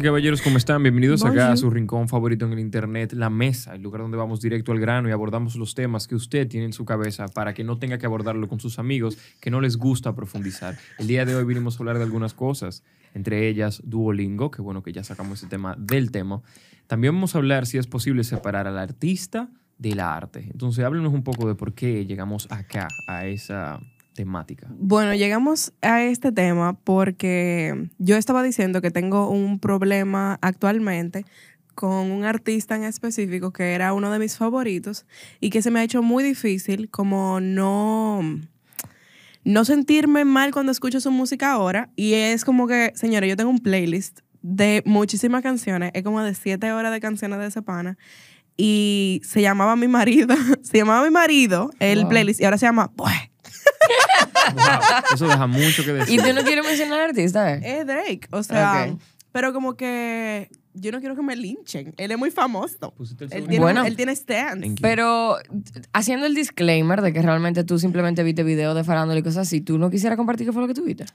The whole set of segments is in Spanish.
y caballeros, ¿cómo están? Bienvenidos acá a Bonjour. su rincón favorito en el internet, la mesa, el lugar donde vamos directo al grano y abordamos los temas que usted tiene en su cabeza para que no tenga que abordarlo con sus amigos que no les gusta profundizar. El día de hoy vinimos a hablar de algunas cosas, entre ellas Duolingo, que bueno que ya sacamos ese tema del tema. También vamos a hablar si es posible separar al artista del arte. Entonces, háblenos un poco de por qué llegamos acá a esa temática. Bueno, llegamos a este tema porque yo estaba diciendo que tengo un problema actualmente con un artista en específico que era uno de mis favoritos y que se me ha hecho muy difícil como no no sentirme mal cuando escucho su música ahora y es como que, señores, yo tengo un playlist de muchísimas canciones, es como de siete horas de canciones de ese pana y se llamaba mi marido, se llamaba mi marido el Wow. playlist y ahora se llama pues Wow, eso deja mucho que Y decir. tú no quieres mencionar al artista, ¿eh? Es Drake, o sea, Ok. pero como que yo no quiero que me linchen. Él es muy famoso. Pusiste el Él tiene, Bueno. él tiene stands. Pero haciendo el disclaimer de que realmente tú simplemente viste videos de farándula y cosas así, ¿tú no quisieras compartir qué fue lo que tú viste?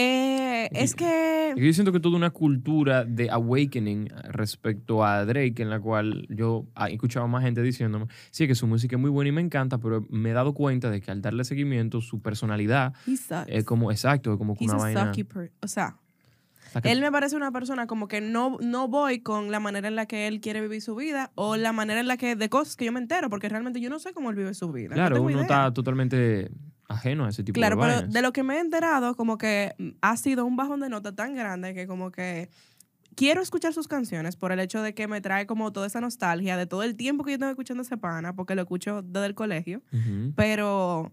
Eh, es que Yo siento que toda una cultura de awakening respecto a Drake, en la cual yo he escuchado más gente diciéndome, sí, que su música es muy buena y me encanta, pero me he dado cuenta de que al darle seguimiento, su personalidad es como, exacto, es como que He's una vaina. o sea, él me parece una persona como que no, no voy con la manera en la que él quiere vivir su vida o la manera en la que de cosas que yo me entero, porque realmente yo no sé cómo él vive su vida. claro, uno idea. está totalmente ajeno a ese tipo Claro, de pero vainas. de lo que me he enterado, como que ha sido un bajón de nota tan grande que como que quiero escuchar sus canciones por el hecho de que me trae como toda esa nostalgia de todo el tiempo que yo tengo escuchando ese pana, porque lo escucho desde el colegio, pero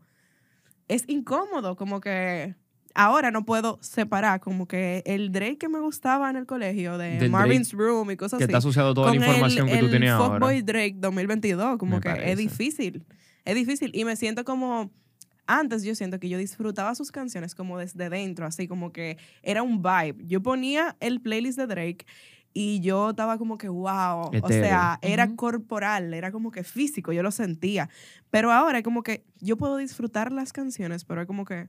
es incómodo, como que ahora no puedo separar como que el Drake que me gustaba en el colegio de Del Marvin's Room y cosas Que así. está asociado a toda la información el, que tú el ahora. Drake 2022, como Me que parece. es difícil. Es difícil. Y me siento como. Antes yo siento que yo disfrutaba sus canciones como desde dentro, así como que era un vibe. Yo ponía el playlist de Drake y yo estaba como que, wow. O sea, era corporal, era como que físico, yo lo sentía. Pero ahora es como que yo puedo disfrutar las canciones, pero es como que.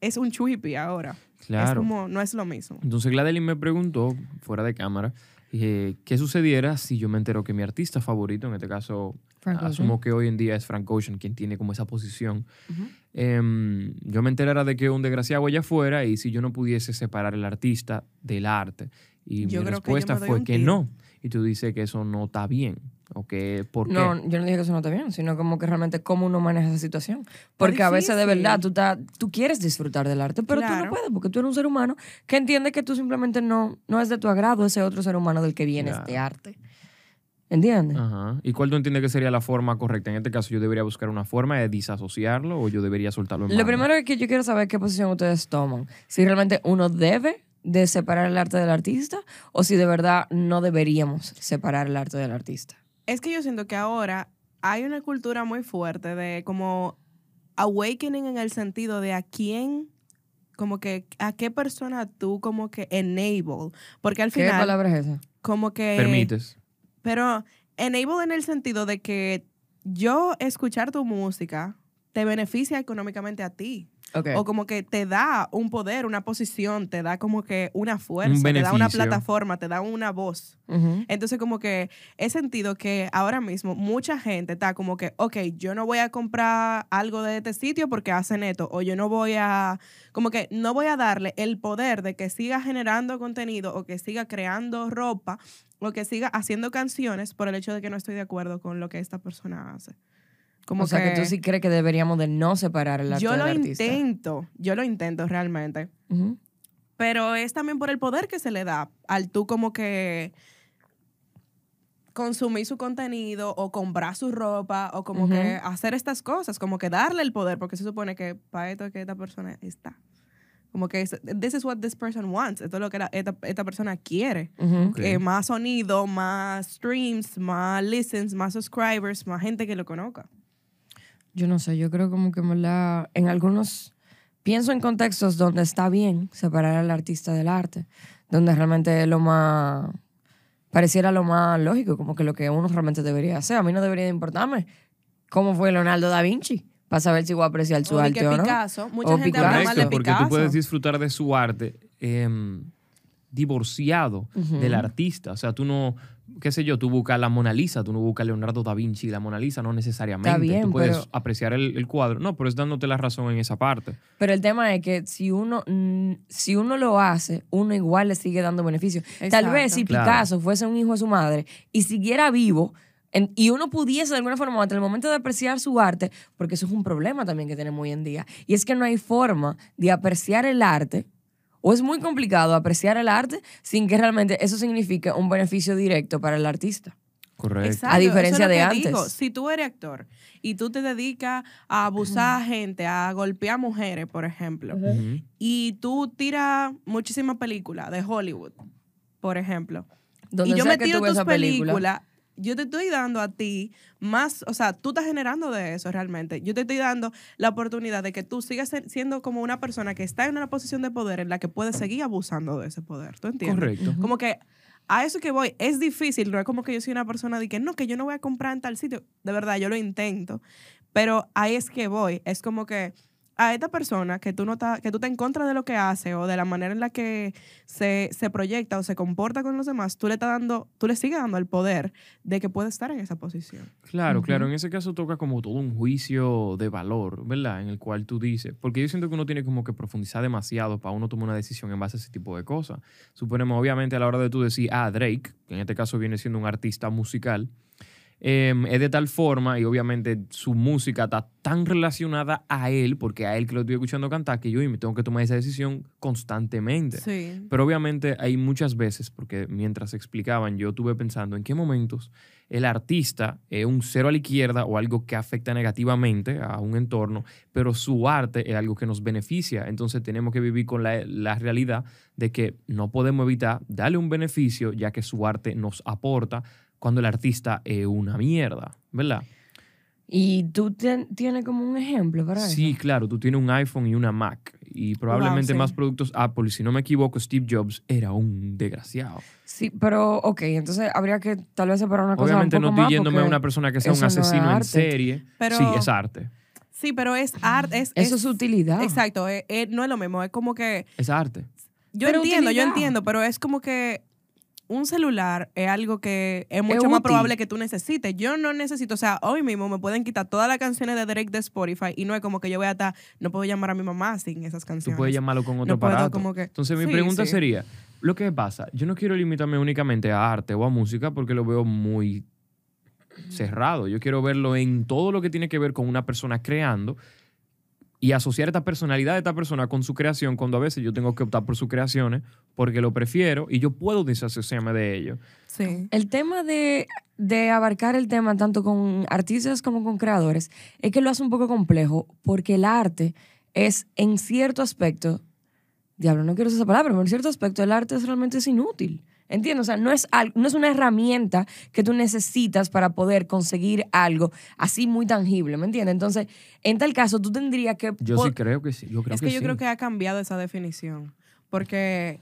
Es un chuipi ahora. Es Claro. como, no es lo mismo. Entonces Gladeline me preguntó, fuera de cámara, eh, qué sucediera si yo me entero que mi artista favorito, en este caso, Frank Ocean. asumo que hoy en día es Frank Ocean, quien tiene como esa posición, em, yo me enterara de que un desgraciado allá afuera y si yo no pudiese separar el artista del arte. Y Yo mi que respuesta fue que no. Y tú dices que eso no está bien. ¿O que por qué? No, yo no dije que eso no está bien, sino como que realmente cómo uno maneja esa situación. Porque a veces de verdad tú, estás- tú quieres disfrutar del arte, pero tú Claro. no puedes porque tú eres un ser humano que entiende que tú simplemente no, no es de tu agrado ese otro ser humano del que viene Claro. este arte. ¿Entiendes? Ajá. ¿Y cuál tú entiendes que sería la forma correcta? En este caso, ¿yo debería buscar una forma de disasociarlo o yo debería soltarlo en Lo banda? primero es que yo quiero saber qué posición ustedes toman. Si realmente uno debe de separar el arte del artista o si de verdad no deberíamos separar el arte del artista. Es que yo siento que ahora hay una cultura muy fuerte de como awakening en el sentido de a quién, como que a qué persona tú como que enable. Porque al ¿Qué final, palabra es esa? como que... Permites. Pero enable en el sentido de que yo escuchar tu música te beneficia económicamente a ti. O como que te da un poder, una posición, te da como que una fuerza, Un te da una plataforma, te da una voz. Entonces, como que he sentido que ahora mismo mucha gente está como que, ok, yo no voy a comprar algo de este sitio porque hacen esto, o yo no voy a, como que no voy a darle el poder de que siga generando contenido o que siga creando ropa o que siga haciendo canciones por el hecho de que no estoy de acuerdo con lo que esta persona hace. Como o sea que, tú sí crees que deberíamos de no separar el arte yo del lo artista. intento, yo lo intento realmente. Pero es también por el poder que se le da al tú como que consumir su contenido o comprar su ropa o como que hacer estas cosas, como que darle el poder, porque se supone que para esto es que esta persona está. Como que this is what this person wants, esto es lo que la- esta, esta persona quiere. Eh, más sonido, más streams, más listens, más subscribers, más gente que lo conozca. Yo no sé, yo creo como que en verdad, en algunos, pienso en contextos donde está bien separar al artista del arte, donde realmente es lo más, pareciera lo más lógico, como que lo que uno realmente debería hacer. A mí no debería de importarme cómo fue Leonardo da Vinci, para saber si voy a apreciar su O arte que o no. Picasso, mucha O gente Picasso. habla mal de porque Picasso. tú puedes disfrutar de su arte em, divorciado del artista. O sea, tú no, qué sé yo, tú buscas la Mona Lisa, tú no buscas Leonardo da Vinci, la Mona Lisa no necesariamente. Está bien, tú puedes pero- apreciar el, el cuadro. No, pero es dándote la razón en esa parte. Pero el tema es que si uno, si uno lo hace, uno igual le sigue dando beneficios. Tal vez si Claro. Picasso fuese un hijo de su madre y siguiera vivo en- y uno pudiese de alguna forma hasta el momento de apreciar su arte, porque eso es un problema también que tenemos hoy en día, y es que no hay forma de apreciar el arte. O es muy complicado apreciar el arte sin que realmente eso signifique un beneficio directo para el artista. Correcto. Exacto, A diferencia eso es de que antes. digo. Si tú eres actor y tú te dedicas a abusar a gente, a golpear mujeres, por ejemplo, y tú tiras muchísimas películas de Hollywood, por ejemplo, Donde y yo me tiro tus película, películas, yo te estoy dando a ti más, o sea, tú estás generando de eso realmente. Yo te estoy dando la oportunidad de que tú sigas siendo como una persona que está en una posición de poder en la que puedes seguir abusando de ese poder. ¿Tú entiendes? Correcto. Como que a eso que voy, es difícil, no es como que yo soy una persona de que no, que yo no voy a comprar en tal sitio. De verdad, yo lo intento. Pero ahí es que voy. Es como que a esta persona que tú no estás, que tú estás en contra de lo que hace o de la manera en la que se, se proyecta o se comporta con los demás, tú le estás dando, tú le sigues dando el poder de que puede estar en esa posición. Claro, claro. En ese caso toca como todo un juicio de valor, ¿verdad? En el cual tú dices, porque yo siento que uno tiene como que profundizar demasiado para uno tomar una decisión en base a ese tipo de cosas. Suponemos, obviamente, a la hora de tú decir, ah, Drake, que en este caso viene siendo un artista musical, em, es de tal forma y obviamente su música está tan relacionada a él, porque a él que lo estoy escuchando cantar, que yo y me tengo que tomar esa decisión constantemente. Sí. Pero obviamente hay muchas veces, porque mientras explicaban, yo estuve pensando en qué momentos el artista es un cero a la izquierda o algo que afecta negativamente a un entorno, pero su arte es algo que nos beneficia. Entonces tenemos que vivir con la, la realidad de que no podemos evitar darle un beneficio, ya que su arte nos aporta cuando el artista es una mierda, ¿verdad? Y tú tien- tienes como un ejemplo para Sí, eso. claro, tú tienes un iPhone y una Mac y probablemente sí. más productos Apple. Y si no me equivoco, Steve Jobs era un desgraciado. Sí, pero ok, entonces habría que tal vez separar una cosa Obviamente un no estoy más yéndome a una persona que sea un no asesino en serie. Pero- sí, es arte. Sí, pero es arte. Es, Eso es utilidad. Exacto. es- es- no es lo mismo. Es como que Es arte. Yo Pero entiendo, yo entiendo, pero es como que un celular es algo que es mucho Es más probable que tú necesites. Yo no necesito, o sea, hoy mismo me pueden quitar todas las canciones de Drake de Spotify y no es como que yo voy a estar, no puedo llamar a mi mamá sin esas Tú canciones. puedes llamarlo con otro No puedo aparato. como que- Entonces mi Sí, pregunta sí. sería, lo que pasa, yo no quiero limitarme únicamente a arte o a música porque lo veo muy cerrado. Yo quiero verlo en todo lo que tiene que ver con una persona creando y asociar esta personalidad de esta persona con su creación cuando a veces yo tengo que optar por sus creaciones porque lo prefiero y yo puedo desasociarme de ello. Sí. El tema de, de abarcar el tema tanto con artistas como con creadores es que lo hace un poco complejo porque el arte es en cierto aspecto, diablo, no quiero usar esa palabra, pero en cierto aspecto el arte es realmente es inútil. ¿Entiendes? O sea, no es, no es una herramienta que tú necesitas para poder conseguir algo así muy tangible, ¿me entiendes? Entonces, en tal caso, tú tendrías que... Yo sí creo que sí. Yo creo es que, que yo sí. creo que ha cambiado esa definición. Porque,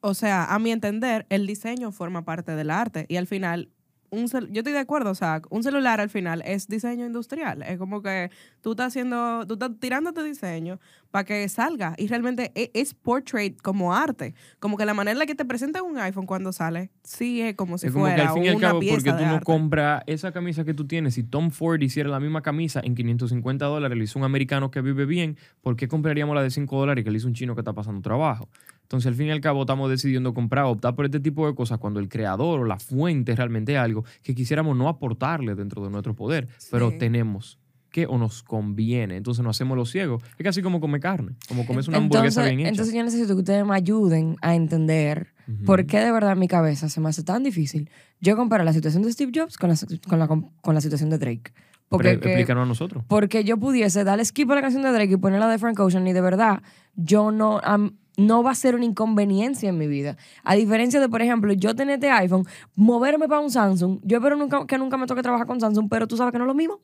o sea, a mi entender, el diseño forma parte del arte. Y al final, un yo estoy de acuerdo, o sea, un celular al final es diseño industrial. Es como que tú estás haciendo, tú estás tirándote diseño para que salga. Y realmente e- es, portrait como arte. Como que la manera en la que te presentan un iPhone cuando sale, sí es como si es como que fuera al fin y al cabo, pieza porque tú no arte. compras esa camisa que tú tienes. Si Tom Ford hiciera la misma camisa en 550 dólares, le hizo un americano que vive bien, ¿por qué compraríamos la de 5 dólares que le hizo un chino que está pasando trabajo? Entonces, al fin y al cabo, estamos decidiendo comprar, optar por este tipo de cosas cuando el creador o la fuente es realmente algo que quisiéramos no aportarle dentro de nuestro poder, pero tenemos que o nos conviene. Entonces, nos hacemos los ciegos. Es casi como comer carne, como comerse una hamburguesa entonces, bien hecha. entonces yo necesito que ustedes me ayuden a entender por qué de verdad mi cabeza se me hace tan difícil yo comparar la situación de Steve Jobs con la, con la, con la situación de Drake. Porque, Pero que- explícanos a nosotros. porque yo pudiese darle skip a la canción de Drake y ponerla de Frank Ocean y de verdad yo no, no va a ser una inconveniencia en mi vida. A diferencia de, por ejemplo, yo tener este iPhone, moverme para un Samsung, yo espero nunca, que nunca me toque trabajar con Samsung, pero tú sabes que no es lo mismo.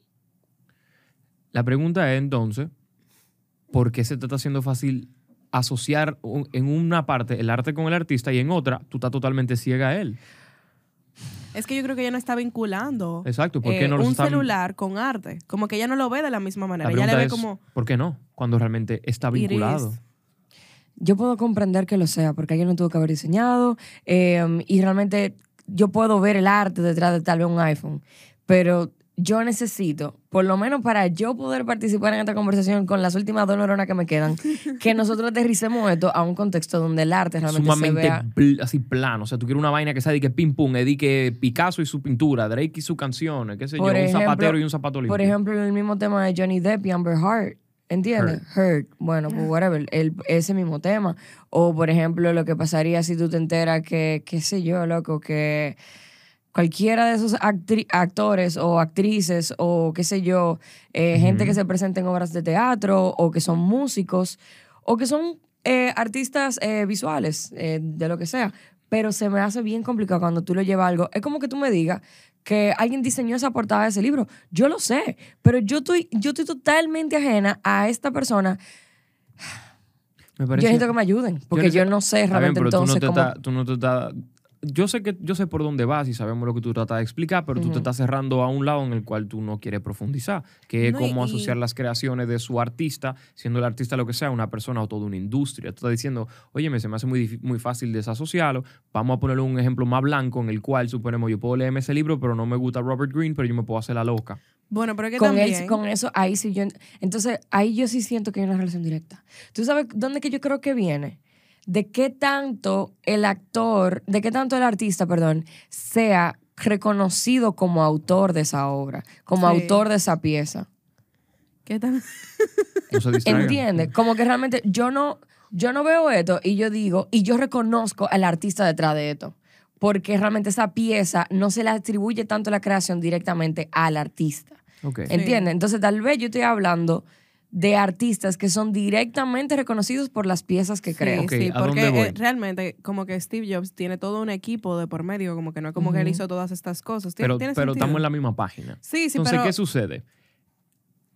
La pregunta es entonces, ¿por qué se te está haciendo fácil asociar en una parte el arte con el artista y en otra tú estás totalmente ciega a él? Es que yo creo que ella no está vinculando Exacto, ¿por qué eh, no un está- celular con arte. Como que ella no lo ve de la misma La manera. Ella pregunta le ve es, como ¿por qué no? Cuando realmente está is. Yo puedo comprender que lo sea, porque alguien lo tuvo que haber diseñado eh, y realmente yo puedo ver el arte detrás de tal vez un iPhone, pero yo necesito, por lo menos para yo poder participar en esta conversación con las últimas dos neuronas que me quedan, que nosotros aterricemos esto a un contexto donde el arte realmente Sumamente se vea. pl- así plano. O sea, tú quieres una vaina que sea de que pim pum, de que Picasso y su pintura, Drake y sus canciones, qué sé Por yo, ejemplo- un zapatero y un zapato limpio. Por ejemplo, el mismo tema de Johnny Depp y Amber Heard. ¿Entiendes? Hurt. Bueno, pues whatever. El, ese mismo tema. O, por ejemplo, lo que pasaría si tú te enteras que, qué sé yo, loco, que cualquiera de esos actores o actrices o qué sé yo, eh, gente que se presenta en obras de teatro o que son músicos o que son eh, artistas eh, visuales, de lo que sea. Pero se me hace bien complicado cuando tú lo llevas a algo. Es como que tú me digas que alguien diseñó esa portada de ese libro. Yo lo sé, pero yo estoy, yo estoy totalmente ajena a esta persona. Me Yo parece- necesito que me ayuden, porque yo, neces- no sé Está bien, realmente pero tú no entonces te cómo... estás- tú no te estás- Yo sé que yo sé por dónde vas y sabemos lo que tú tratas de explicar, pero tú te estás cerrando a un lado en el cual tú no quieres profundizar, que es No, cómo y- asociar las creaciones de su artista, siendo el artista lo que sea, una persona o toda una industria. Tú estás diciendo, oye, me se me hace muy, muy fácil desasociarlo. Vamos a ponerle un ejemplo más blanco en el cual, suponemos, yo puedo leerme ese libro, pero no me gusta Robert Greene, pero yo me puedo hacer la loca. Bueno, pero es que con, también... él- con eso, ahí sí yo... Entonces, ahí yo sí siento que hay una relación directa. ¿Tú sabes dónde que yo creo que viene? De qué tanto el actor, de qué tanto el artista, perdón, sea reconocido como autor de esa obra, como Sí. autor de esa pieza. ¿Qué tal? No se distraigan. ¿Entiendes? Como que realmente yo no, yo no veo esto y yo digo, y yo reconozco al artista detrás de esto. Porque realmente esa pieza no se le atribuye tanto la creación directamente al artista. Ok. ¿Entiendes? Entonces, tal vez yo estoy hablando de artistas que son directamente reconocidos por las piezas que Sí, crean. Ok, sí, ¿a porque eh, realmente como que Steve Jobs tiene todo un equipo de por medio, como que no es como que él hizo todas estas cosas. ¿Tiene, Pero, tiene pero sentido? estamos en la misma página. Sí, sí, Entonces, pero... ¿qué sucede?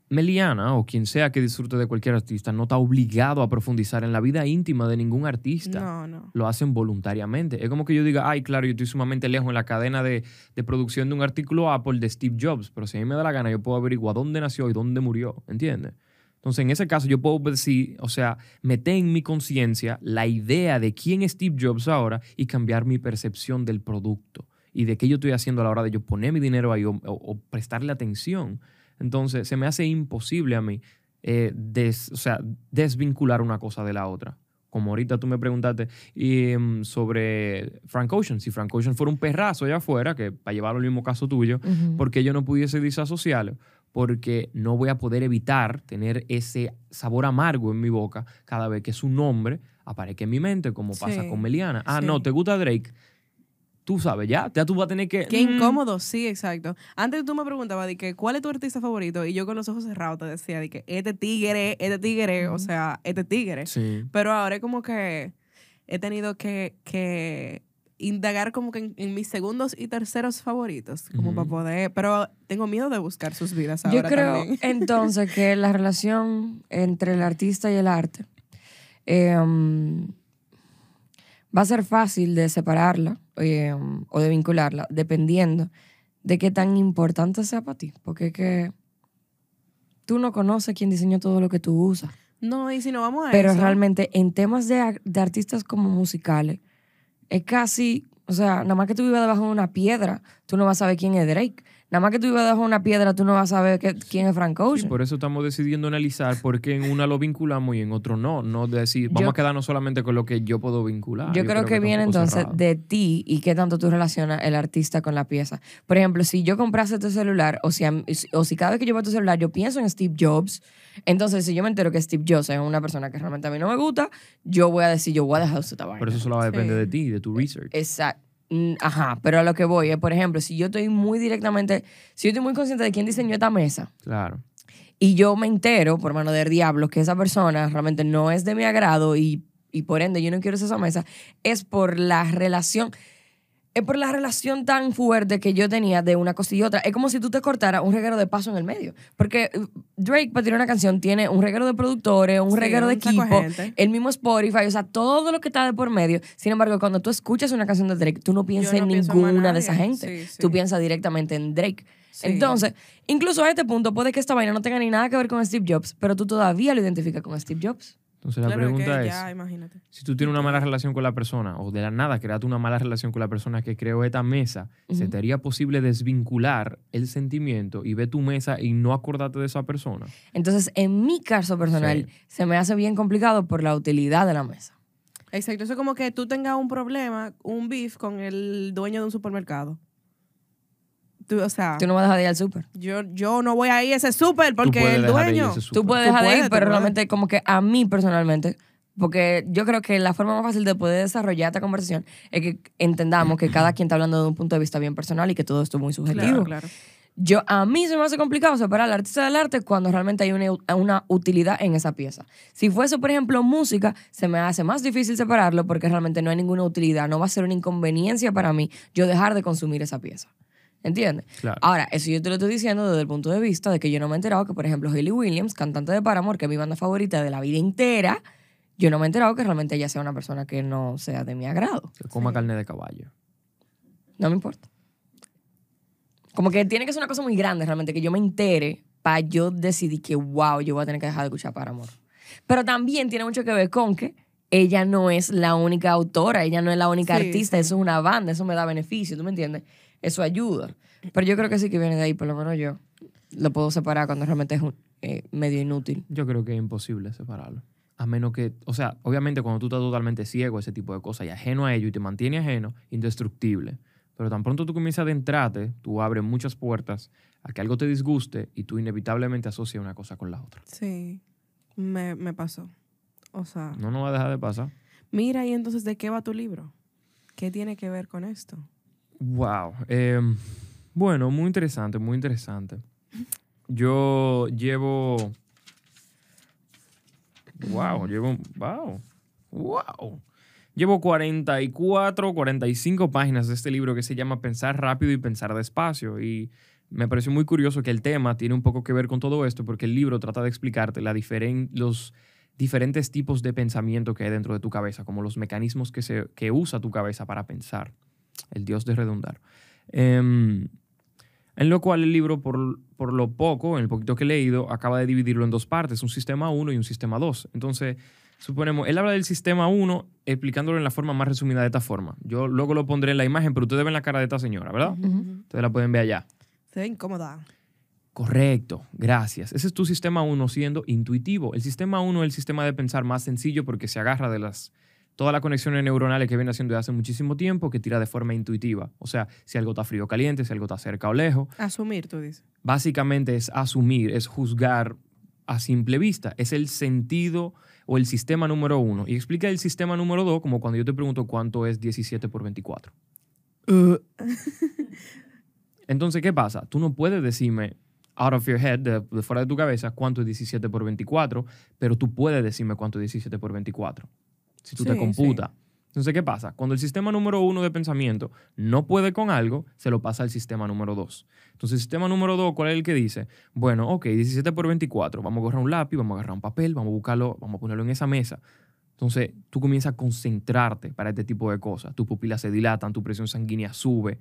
Meliana o quien sea que disfrute de cualquier artista no está obligado a profundizar en la vida íntima de ningún artista. No, no. Lo hacen voluntariamente. Es como que yo diga, ay, claro, yo estoy sumamente lejos en la cadena de, de producción de un artículo Apple de Steve Jobs, pero si a mí me da la gana, yo puedo averiguar dónde nació y dónde murió, ¿entiendes? Entonces, en ese caso, yo puedo decir, o sea, meter en mi conciencia la idea de quién es Steve Jobs ahora y cambiar mi percepción del producto y de qué yo estoy haciendo a la hora de yo poner mi dinero ahí o, o- o prestarle atención. Entonces, se me hace imposible a mí eh, des- o sea, desvincular una cosa de la otra. Como ahorita tú me preguntaste y, mm, sobre Frank Ocean. Si Frank Ocean fuera un perrazo allá afuera, que para llevar al mismo caso tuyo, Ujú. ¿por qué yo no pudiese disasociarlo? Porque no voy a poder evitar tener ese sabor amargo en mi boca cada vez que su nombre aparezca en mi mente, como pasa con Meliana. Ah, sí. no, ¿te gusta Drake? Tú sabes, ya, ya tú vas a tener que... Qué mm, incómodo, sí, exacto. Antes tú me preguntabas de que cuál es tu artista favorito y yo con los ojos cerrados te decía de que este tigre, este tigre, o sea, este tigre. Sí. Pero ahora es como que he tenido que, que indagar como que en, en mis segundos y terceros favoritos, como para poder, pero tengo miedo de buscar sus vidas Yo ahora creo también. entonces que la relación entre el artista y el arte eh, um, va a ser fácil de separarla eh, um, o de vincularla dependiendo de qué tan importante sea para ti. Porque es que tú no conoces quién diseñó todo lo que tú usas. No, y si no vamos a Pero eso, realmente en temas de, de artistas como musicales, es casi, o sea, nada más que tú vivas debajo de una piedra, tú no vas a saber quién es Drake. Nada más que tú vivas debajo de una piedra, tú no vas a saber que- quién es Frank Sí, Ocean. por eso estamos decidiendo analizar por qué en una lo vinculamos y en otro no. No decir, vamos Yo- a quedarnos solamente con lo que yo puedo vincular. Yo, creo, que, un viene entonces cerrado. de ti y qué tanto tú relacionas el artista con la pieza. Por ejemplo, si yo comprase tu celular o si, o si cada vez que yo veo tu celular yo pienso en Steve Jobs, entonces si yo me entero que Steve Jobs es una persona que realmente a mí no me gusta, yo voy a decir, yo voy a dejar esta vaina. Pero eso solo va a depender Sí. de ti, de tu research. Exacto. Mm, Ajá, pero a lo que voy es, por ejemplo, si yo estoy muy directamente, si yo estoy muy consciente de quién diseñó esta mesa Claro. y yo me entero, por mano del diablo, que esa persona realmente no es de mi agrado y, y por ende yo no quiero esa mesa, es por la relación, es por la relación tan fuerte que yo tenía de una cosa y otra. Es como si tú te cortaras un reguero de paso en el medio. Porque uh, Drake, para tirar una canción, tiene un reguero de productores, un Sí, reguero de equipo, gente. el mismo Spotify, o sea, todo lo que está de por medio. Sin embargo, cuando tú escuchas una canción de Drake, tú no piensas no en ninguna de esa gente. Sí, sí. Tú piensas directamente en Drake. Entonces, incluso a este punto, puede que esta vaina no tenga ni nada que ver con Steve Jobs, pero tú todavía lo identificas con Steve Jobs. Entonces la Claro, que pregunta es, imagínate. si tú tienes una mala relación con la persona o de la nada creaste una mala relación con la persona que creó esta mesa, ¿se Ujú. te haría posible desvincular el sentimiento y ver tu mesa y no acordarte de esa persona? Entonces, en mi caso personal, Sí. se me hace bien complicado por la utilidad de la mesa. Exacto, eso es como que tú tengas un problema, un beef con el dueño de un supermercado. Tú, o sea, Tú no vas a dejar de ir al súper. yo, yo no voy a ir a ese súper porque el de dueño... Tú puedes dejar de ir, pero realmente como que a mí personalmente, porque yo creo que la forma más fácil de poder desarrollar esta conversación es que entendamos que cada quien está hablando de un punto de vista bien personal y que todo esto es muy subjetivo. Claro, claro. Yo, a mí se me hace complicado separar al artista del arte cuando realmente hay una, una utilidad en esa pieza. Si fuese, por ejemplo, música, se me hace más difícil separarlo porque realmente no hay ninguna utilidad. No va a ser una inconveniencia para mí yo dejar de consumir esa pieza. ¿Entiendes? Claro. Ahora, eso yo te lo estoy diciendo desde el punto de vista de que yo no me he enterado que, por ejemplo, Hayley Williams, cantante de Paramore, que es mi banda favorita de la vida entera, yo no me he enterado que realmente ella sea una persona que no sea de mi agrado. Que coma carne de caballo. No me importa. Como que tiene que ser una cosa muy grande realmente, que yo me entere para yo decidir que, wow, yo voy a tener que dejar de escuchar Paramore. Pero también tiene mucho que ver con que ella no es la única autora, ella no es la única Sí, artista, sí. eso es una banda, eso me da beneficio, ¿tú me entiendes? Eso ayuda. Pero yo creo que sí que viene de ahí, por lo menos yo lo puedo separar cuando realmente es un- eh, medio inútil. Yo creo que es imposible separarlo. A menos que, o sea, obviamente cuando tú estás totalmente ciego a ese tipo de cosas y ajeno a ello y te mantiene ajeno, indestructible. Pero tan pronto tú comienzas a adentrarte, tú abres muchas puertas a que algo te disguste y tú inevitablemente asocias una cosa con la otra. Sí, me, me pasó. O sea, No nos va a dejar de pasar. mira y entonces, ¿de qué va tu libro? ¿Qué tiene que ver con esto? Wow. eh, bueno, muy interesante, muy interesante. Yo llevo. Wow, llevo. Wow. Wow. Llevo 44, 45 páginas de este libro que se llama Pensar rápido y pensar despacio. Y me pareció muy curioso que el tema tiene un poco que ver con todo esto, porque el libro trata de explicarte la diferen- los diferentes tipos de pensamiento que hay dentro de tu cabeza, como los mecanismos que, se, que usa tu cabeza para pensar. El dios de redundar. Em, en lo cual el libro, por, por lo poco, en el poquito que he leído, acaba de dividirlo en dos partes, un sistema 1 y un sistema 2. Entonces, suponemos, él habla del sistema 1 explicándolo en la forma más resumida de esta forma. Yo luego lo pondré en la imagen, pero ustedes ven la cara de esta señora, ¿verdad? Ustedes la pueden ver allá. Se ve incómoda. Correcto, gracias. Ese es tu sistema 1 siendo intuitivo. El sistema 1 es el sistema de pensar más sencillo porque se agarra de las todas las conexiones neuronales que viene haciendo desde hace muchísimo tiempo que tira de forma intuitiva. O sea, si algo está frío o caliente, si algo está cerca o lejos. Asumir, tú dices. Básicamente es asumir, es juzgar a simple vista. Es el sentido o el sistema número uno. Y explica el sistema número dos como cuando yo te pregunto cuánto es 17 por 24. Entonces, ¿qué pasa? Tú no puedes decirme out of your head, de, de fuera de tu cabeza, cuánto es 17 por 24, pero tú puedes decirme cuánto es 17 por 24, si tú te Sí, computas. Entonces, ¿qué pasa? Cuando el sistema número uno de pensamiento no puede con algo, se lo pasa al sistema número dos. Entonces, el sistema número dos, ¿cuál es el que dice? Bueno, ok, 17 por 24, vamos a agarrar un lápiz, vamos a agarrar un papel, vamos a buscarlo, vamos a ponerlo en esa mesa. Entonces, tú comienzas a concentrarte para este tipo de cosas. Tus pupilas se dilatan, tu presión sanguínea sube.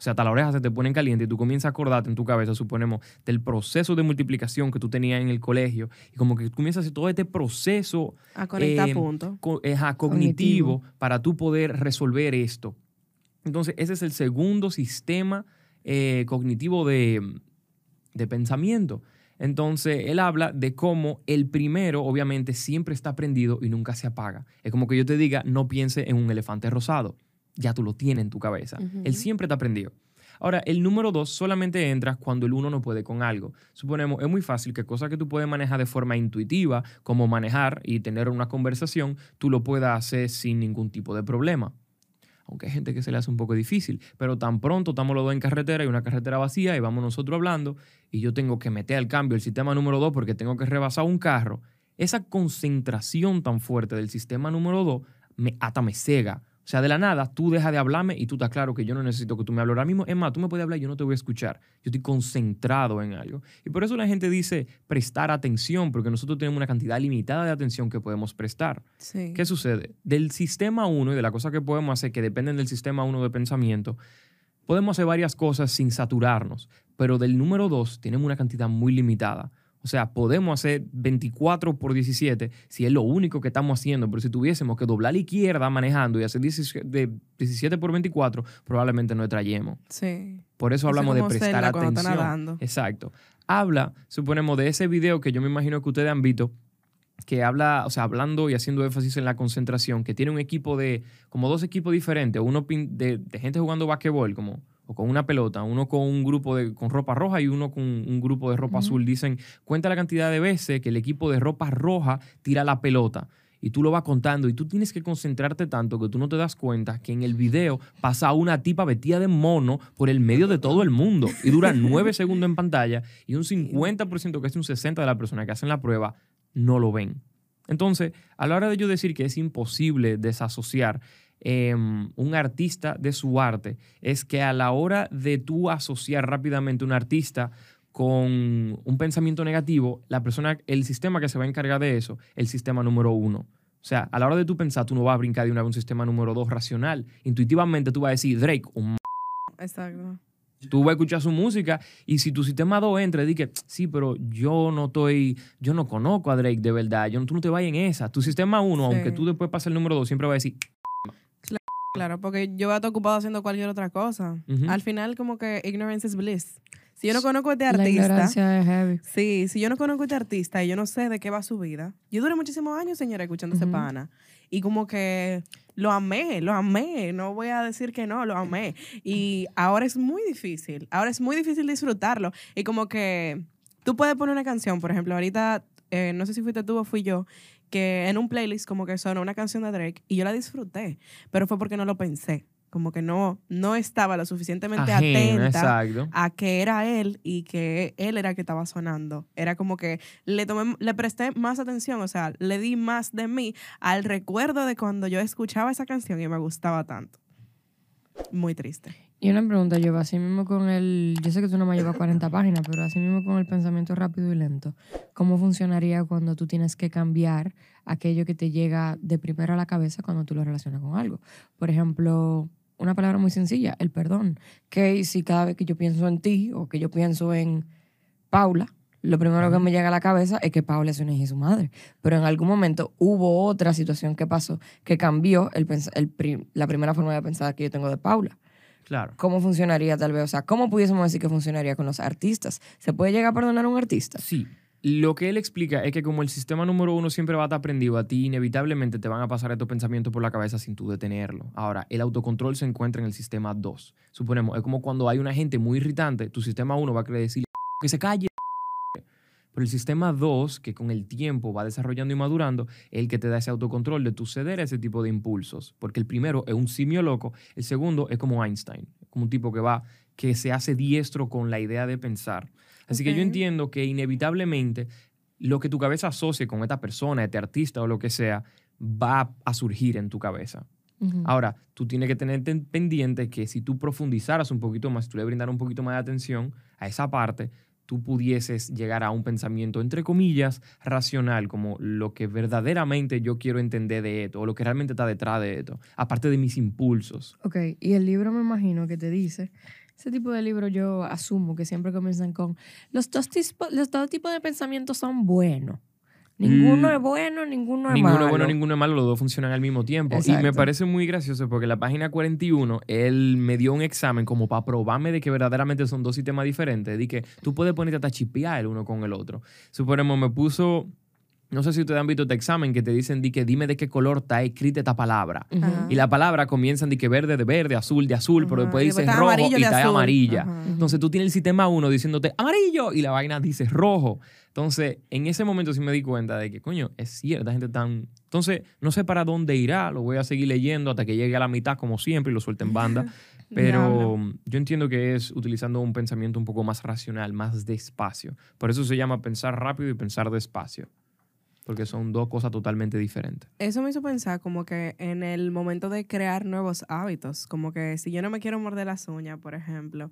O sea, hasta las orejas se te ponen calientes y tú comienzas a acordarte en tu cabeza, suponemos, del proceso de multiplicación que tú tenías en el colegio. Y como que comienzas a hacer todo este proceso A conectar eh, puntos. co- ajá, cognitivo, para tú poder resolver esto. Entonces, ese es el segundo sistema eh, cognitivo de, de pensamiento. Entonces, él habla de cómo el primero, obviamente, siempre está prendido y nunca se apaga. Es como que yo te diga, no piense en un elefante rosado. Ya tú lo tienes en tu cabeza. Él siempre está prendido. Ahora, el número dos solamente entra cuando el uno no puede con algo. Suponemos, es muy fácil que cosas que tú puedes manejar de forma intuitiva, como manejar y tener una conversación, tú lo puedas hacer sin ningún tipo de problema. Aunque hay gente que se le hace un poco difícil, pero tan pronto estamos los dos en carretera y una carretera vacía y vamos nosotros hablando y yo tengo que meter al cambio el sistema número dos porque tengo que rebasar un carro, esa concentración tan fuerte del sistema número dos me, hasta me cega. O sea, de la nada, tú dejas de hablarme y tú estás claro que yo no necesito que tú me hables ahora mismo. Es más, tú me puedes hablar y yo no te voy a escuchar. Yo estoy concentrado en algo. Y por eso la gente dice prestar atención, porque nosotros tenemos una cantidad limitada de atención que podemos prestar. Sí. ¿Qué sucede? Del sistema 1 y de las cosas que podemos hacer que dependen del sistema 1 de pensamiento, podemos hacer varias cosas sin saturarnos, pero del número 2 tenemos una cantidad muy limitada. O sea, podemos hacer 24 por 17 si es lo único que estamos haciendo, pero si tuviésemos que doblar a la izquierda manejando y hacer 17, de 17 por 24, probablemente no trayemos. Sí. Por eso hablamos de prestar atención. Exacto. Habla, suponemos, de ese video que yo me imagino que ustedes han visto, que habla, o sea, hablando y haciendo énfasis en la concentración, que tiene un equipo de, como dos equipos diferentes, uno de, de gente jugando basquetbol, como, o con una pelota, uno con un grupo de, con ropa roja y uno con un grupo de ropa azul. Dicen, cuenta la cantidad de veces que el equipo de ropa roja tira la pelota. Y tú lo vas contando y tú tienes que concentrarte tanto que tú no te das cuenta que en el video pasa una tipa vestida de mono por el medio de todo el mundo y dura nueve segundos en pantalla y un 50%, casi un 60% de las personas que hacen la prueba no lo ven. Entonces, a la hora de yo decir que es imposible desasociar eh, un artista de su arte, es que a la hora de tú asociar rápidamente un artista con un pensamiento negativo, la persona, el sistema que se va a encargar de eso, el sistema número uno. O sea, a la hora de tú pensar, tú no vas a brincar de una vez un sistema número dos racional. Intuitivamente tú vas a decir, Drake, un Exacto. Tú vas a escuchar su música y si tu sistema 2 entra y dice, sí, pero yo no estoy, yo no conozco a Drake de verdad, yo, tú no te vayas en esa. Tu sistema 1, Sí. aunque tú después pases el número 2, siempre va a decir, Claro, porque yo voy a estar ocupado haciendo cualquier otra cosa. Al final, como que ignorance is bliss. Si yo no conozco a este La artista, ignorancia es heavy. sí, si yo no conozco a este artista y yo no sé de qué va su vida, yo duré muchísimos años, señora, escuchando ese pana. Y como que lo amé, lo amé, no voy a decir que no, lo amé. Y ahora es muy difícil, ahora es muy difícil disfrutarlo. Y como que tú puedes poner una canción, por ejemplo, ahorita, eh, no sé si fuiste tú o fui yo, que en un playlist como que sonó una canción de Drake y yo la disfruté, pero fue porque no lo pensé, como que no, no estaba lo suficientemente ajena, atenta exacto. a que era él y que él era el que estaba sonando. Era como que le tomé, le presté más atención, o sea, le di más de mí al recuerdo de cuando yo escuchaba esa canción y me gustaba tanto. Muy triste. Y una pregunta, yo así mismo con el, yo sé que tú no me llevas 40 páginas, pero así mismo con el pensamiento rápido y lento, ¿cómo funcionaría cuando tú tienes que cambiar aquello que te llega de primero a la cabeza cuando tú lo relacionas con algo? Por ejemplo, una palabra muy sencilla, el perdón. Que si cada vez que yo pienso en ti o que yo pienso en Paula, lo primero que me llega a la cabeza es que Paula es una hija de su madre. Pero en algún momento hubo otra situación que pasó que cambió el el la primera forma de pensar que yo tengo de Paula. Claro. ¿Cómo funcionaría tal vez? O sea, ¿cómo pudiésemos decir que funcionaría con los artistas? ¿Se puede llegar a perdonar a un artista? Sí. Lo que él explica es que como el sistema número uno siempre va a estar prendido a ti, inevitablemente te van a pasar estos pensamientos por la cabeza sin tú detenerlo. Ahora, el autocontrol se encuentra en el sistema 2. Suponemos, es como cuando hay una gente muy irritante, tu sistema 1 va a querer decir que se calle. Pero el sistema 2, que con el tiempo va desarrollando y madurando, es el que te da ese autocontrol de tu ceder a ese tipo de impulsos. Porque el primero es un simio loco, el segundo es como Einstein, como un tipo que va, que se hace diestro con la idea de pensar. Así que yo entiendo que inevitablemente lo que tu cabeza asocie con esta persona, este artista o lo que sea, va a surgir en tu cabeza. Ahora, tú tienes que tener ten- pendiente que si tú profundizaras un poquito más, si tú le brindaras un poquito más de atención a esa parte, tú pudieses llegar a un pensamiento, entre comillas, racional, como lo que verdaderamente yo quiero entender de esto, o lo que realmente está detrás de esto, aparte de mis impulsos. Ok, y el libro me imagino que te dice, ese tipo de libro yo asumo que siempre comienzan con, los dos, los dos tipos de pensamientos son buenos. Ninguno Mm. es bueno, ninguno es Ninguno malo. es bueno, ninguno es malo, los dos funcionan al mismo tiempo. Y me parece muy gracioso porque en la página 41, él me dio un examen como para probarme de que verdaderamente son dos sistemas diferentes. De que tú puedes ponerte hasta chipear el uno con el otro. Suponemos, me puso, no sé si ustedes han visto este examen que te dicen de que dime de qué color está escrita esta palabra. Y la palabra comienzan de que verde de verde, azul de azul, pero Ajá. después Y dice rojo amarillo y está amarilla. Ajá. Entonces tú tienes el sistema 1 diciéndote amarillo y la vaina dice rojo. Entonces, en ese momento sí me di cuenta de que, coño, es cierta gente tan... Entonces, no sé para dónde irá, lo voy a seguir leyendo hasta que llegue a la mitad como siempre y lo suelte en banda. Pero yo entiendo que es utilizando un pensamiento un poco más racional, más despacio. Por eso se llama pensar rápido y pensar despacio. Porque son dos cosas totalmente diferentes. Eso me hizo pensar como que en el momento de crear nuevos hábitos, como que si yo no me quiero morder las uñas, por ejemplo,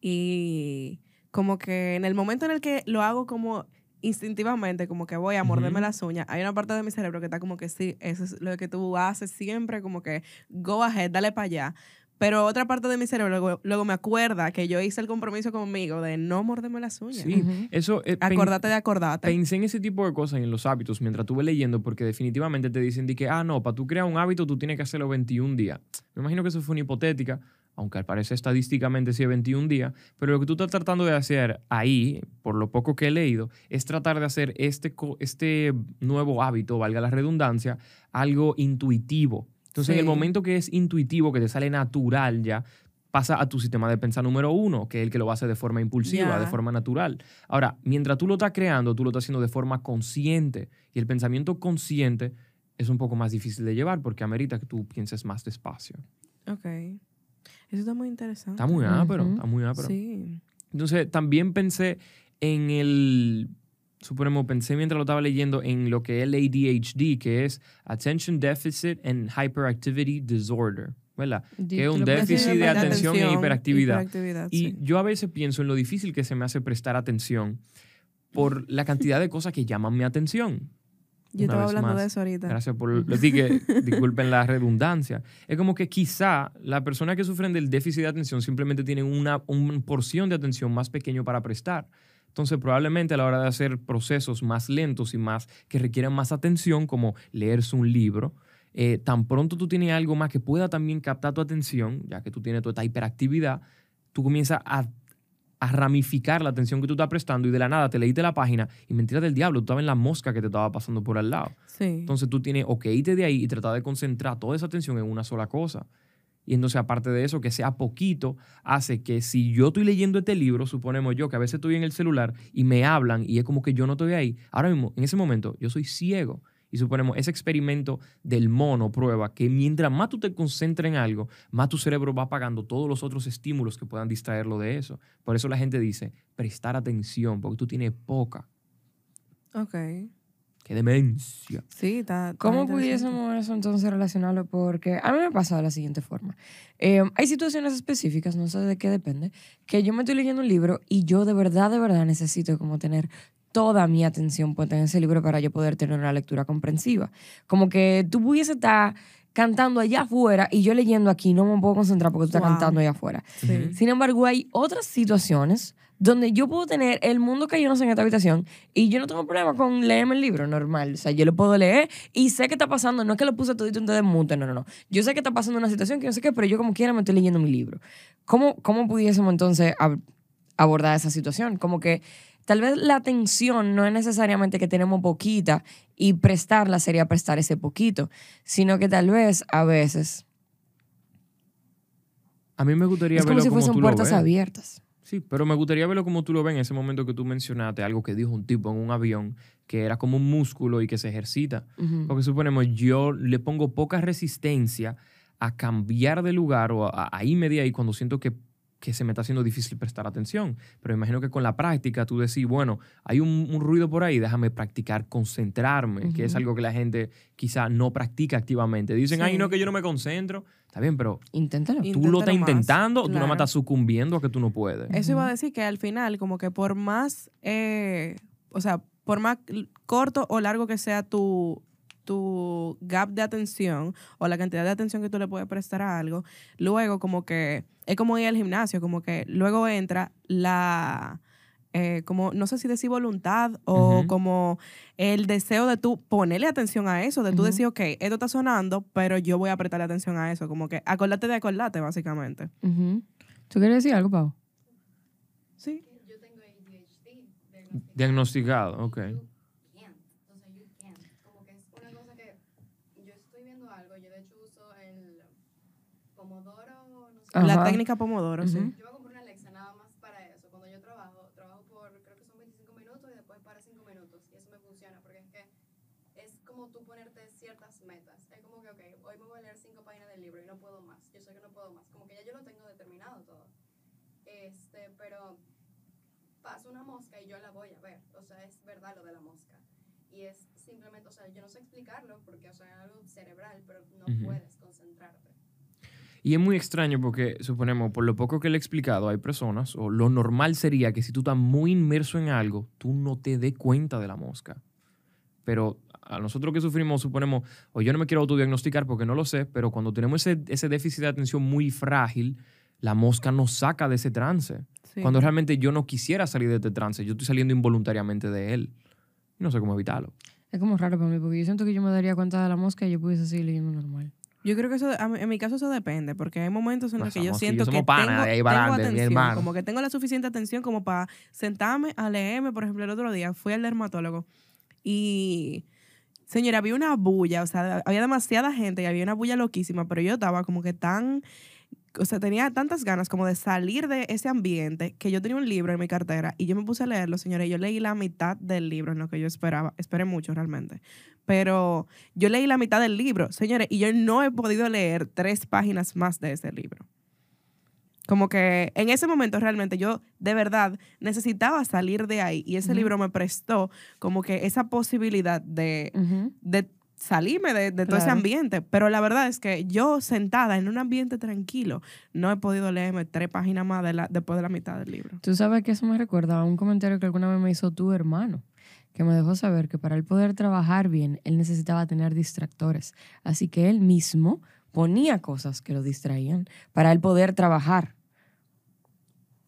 y como que en el momento en el que lo hago como instintivamente, como que voy a morderme Ujú. las uñas, hay una parte de mi cerebro que está como que sí, eso es lo que tú haces siempre, como que go ahead, dale para allá. Pero otra parte de mi cerebro luego, luego me acuerda que yo hice el compromiso conmigo de no morderme las uñas. Sí, eso... eh, Acordate de acordate. Pensé en ese tipo de cosas y en los hábitos mientras estuve leyendo, porque definitivamente te dicen de que, ah, no, para tú crear un hábito tú tienes que hacerlo 21 días. Me imagino que eso fue una hipotética, aunque al parecer estadísticamente sí es 21 días, pero lo que tú estás tratando de hacer ahí, por lo poco que he leído, es tratar de hacer este, co- este nuevo hábito, valga la redundancia, algo intuitivo. Entonces, en el momento que es intuitivo, que te sale natural ya, pasa a tu sistema de pensar número uno, que es el que lo hacer de forma impulsiva, de forma natural. Ahora, mientras tú lo estás creando, tú lo estás haciendo de forma consciente. Y el pensamiento consciente es un poco más difícil de llevar porque amerita que tú pienses más despacio. Ok. Eso está muy interesante. Está muy ápero, Ujú. está muy ápero. Sí. Entonces, también pensé en el, suponemos, pensé mientras lo estaba leyendo en lo que es el ADHD, que es Attention Deficit and Hyperactivity Disorder, ¿verdad? Que es un lo déficit de atención e hiperactividad. hiperactividad, Y sí. yo a veces pienso en lo difícil que se me hace prestar atención por la cantidad de cosas que llaman mi atención. Yo estaba hablando más. de eso ahorita. Gracias por... Les dije, disculpen la redundancia. Es como que quizá las personas que sufren del déficit de atención simplemente tienen una, una porción de atención más pequeño para prestar. Entonces, probablemente a la hora de hacer procesos más lentos y más que requieren más atención, como leerse un libro, eh, tan pronto tú tienes algo más que pueda también captar tu atención, ya que tú tienes toda esta hiperactividad, tú comienzas a, a ramificar la atención que tú estás prestando y de la nada te leíste la página y mentira del diablo, tú estabas en la mosca que te estaba pasando por al lado. Sí. Entonces tú tienes o que irte de ahí y tratar de concentrar toda esa atención en una sola cosa. Y entonces, aparte de eso, que sea poquito, hace que si yo estoy leyendo este libro, suponemos yo que a veces estoy en el celular y me hablan y es como que yo no estoy ahí. Ahora mismo, en ese momento, yo soy ciego. Y suponemos, ese experimento del mono prueba que mientras más tú te concentres en algo, más tu cerebro va apagando todos los otros estímulos que puedan distraerlo de eso. Por eso la gente dice, prestar atención, porque tú tienes poca. Ok. ¡Qué demencia! Sí, está. ¿Cómo pudiésemos eso entonces relacionarlo? Porque a mí me pasa de la siguiente forma. Eh, hay situaciones específicas, no sé de qué depende, que yo me estoy leyendo un libro y yo de verdad, de verdad necesito como tener toda mi atención puesta en ese libro para yo poder tener una lectura comprensiva. Como que tú pudiese estar cantando allá afuera y yo leyendo aquí no me puedo concentrar porque tú estás Wow. cantando allá afuera. Sí. Sin embargo, hay otras situaciones donde yo puedo tener el mundo cayéndose en esta habitación y yo no tengo problema con leerme el libro normal. O sea, yo lo puedo leer y sé qué está pasando. No es que lo puse todito en de mute, no, no, no. Yo sé que está pasando una situación que no sé qué, pero yo como quiera me estoy leyendo mi libro. ¿Cómo, cómo pudiésemos entonces ab- abordar esa situación? Como que tal vez la atención no es necesariamente que tenemos poquita y prestarla sería prestar ese poquito, sino que tal vez a veces A mí me gustaría es como verlo si como fuesen tú puertas abiertas. Sí, pero me gustaría verlo como tú lo ves en ese momento que tú mencionaste, algo que dijo un tipo en un avión, que era como un músculo y que se ejercita. Porque suponemos, yo le pongo poca resistencia a cambiar de lugar o a, a irme de ahí cuando siento que, que se me está haciendo difícil prestar atención. Pero imagino que con la práctica tú decís, bueno, hay un, un ruido por ahí, déjame practicar concentrarme, que es algo que la gente quizá no practica activamente. Dicen, ay, Sí. no, que yo no me concentro. Está bien, pero Inténtalo. Tú lo estás más, intentando o tú no claro. estás sucumbiendo a que tú no puedes. Eso iba a decir que al final, como que por más, eh, o sea, por más corto o largo que sea tu, tu gap de atención o la cantidad de atención que tú le puedes prestar a algo, luego como que es como ir al gimnasio, como que luego entra la, eh, como, no sé si decir voluntad o como el deseo de tú ponerle atención a eso, de tú decir, ok, esto está sonando, pero yo voy a prestarle atención a eso, como que acordate de acordarte, básicamente. Ujú. ¿Tú quieres decir algo, Pau? Sí. Yo tengo ADHD. diagnosticado. Ok. You can't. O sea, you can't. Como que es una cosa que yo estoy viendo algo. Yo de hecho uso el Pomodoro, no sé. Ajá. La técnica Pomodoro, sí. Yo me compré una Alexa nada más para eso. Cuando yo trabajo, trabajo por creo que son 25 minutos y después para 5 minutos. Y eso me funciona porque es que es como tú ponerte ciertas metas. Es como que, ok, hoy me voy a leer 5 páginas del libro y no puedo más. Yo sé que no puedo más. Como que ya yo lo tengo determinado todo. Este, pero pasa una mosca y yo la voy a ver. O sea, es verdad lo de la mosca. Y es simplemente, o sea, yo no sé explicarlo porque, o sea, es algo cerebral, pero no Ujú. puedes concentrarte. Y es muy extraño porque, suponemos, por lo poco que le he explicado, hay personas, o lo normal sería que si tú estás muy inmerso en algo, tú no te des cuenta de la mosca. pero a nosotros que sufrimos, suponemos, o yo no me quiero autodiagnosticar porque no lo sé, pero cuando tenemos ese, ese déficit de atención muy frágil, la mosca nos saca de ese trance. Sí. Cuando realmente yo no quisiera salir de este trance, yo estoy saliendo involuntariamente de él. No sé cómo evitarlo. Es como raro para mí, porque yo siento que yo me daría cuenta de la mosca y yo pudiese seguir leyendo normal. Yo creo que eso, en mi caso eso depende, porque hay momentos en los que yo siento que pana, tengo, tengo mi atención, como que tengo la suficiente atención como para sentarme a leerme, por ejemplo, el otro día fui al dermatólogo y, señora, había una bulla, o sea, había demasiada gente y había una bulla loquísima, pero yo estaba como que tan, o sea, tenía tantas ganas como de salir de ese ambiente que yo tenía un libro en mi cartera y yo me puse a leerlo, señora, y yo leí la mitad del libro, en lo que yo esperaba, esperé mucho realmente pero yo leí la mitad del libro, señores, y yo no he podido leer tres páginas más de ese libro. Como que en ese momento realmente yo de verdad necesitaba salir de ahí y ese libro me prestó como que esa posibilidad de, de salirme de, de todo ese ambiente. Pero la verdad es que yo sentada en un ambiente tranquilo no he podido leerme tres páginas más de la, después de la mitad del libro. Tú sabes que eso me recuerda a un comentario que alguna vez me hizo tu hermano, que me dejó saber que para él poder trabajar bien, él necesitaba tener distractores. Así que él mismo ponía cosas que lo distraían para él poder trabajar.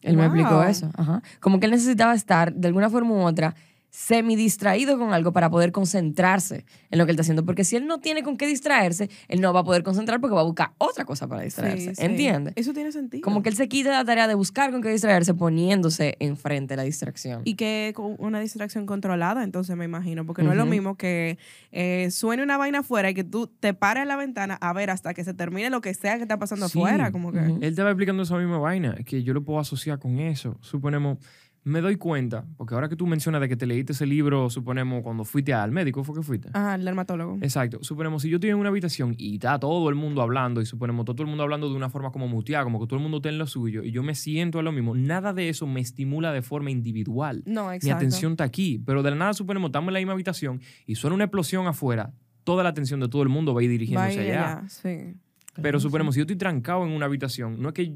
Él me explicó eso. Ajá. Como que él necesitaba estar, de alguna forma u otra, semi distraído con algo para poder concentrarse en lo que él está haciendo. Porque si él no tiene con qué distraerse, él no va a poder concentrar porque va a buscar otra cosa para distraerse. Sí, sí. ¿Entiendes? Eso tiene sentido. Como que él se quita la tarea de buscar con qué distraerse poniéndose enfrente de la distracción. Y que con una distracción controlada, entonces me imagino, porque no es lo mismo que eh, suene una vaina afuera y que tú te pares en la ventana a ver hasta que se termine lo que sea que está pasando Sí. afuera, como que... Él estaba explicando esa misma vaina, que yo lo puedo asociar con eso. Suponemos, me doy cuenta, porque ahora que tú mencionas de que te leíste ese libro, suponemos, cuando fuiste al médico, ¿fue que fuiste? Ajá, el dermatólogo. Exacto. Suponemos, si yo estoy en una habitación y está todo el mundo hablando, y suponemos todo el mundo hablando de una forma como muteada, como que todo el mundo está en lo suyo, y yo me siento a lo mismo, nada de eso me estimula de forma individual. No, Mi exacto. atención está aquí, pero de la nada suponemos, estamos en la misma habitación y suena una explosión afuera, toda la atención de todo el mundo va a ir dirigiéndose Vaya, allá. sí. Pero suponemos, si yo estoy trancado en una habitación, no es que,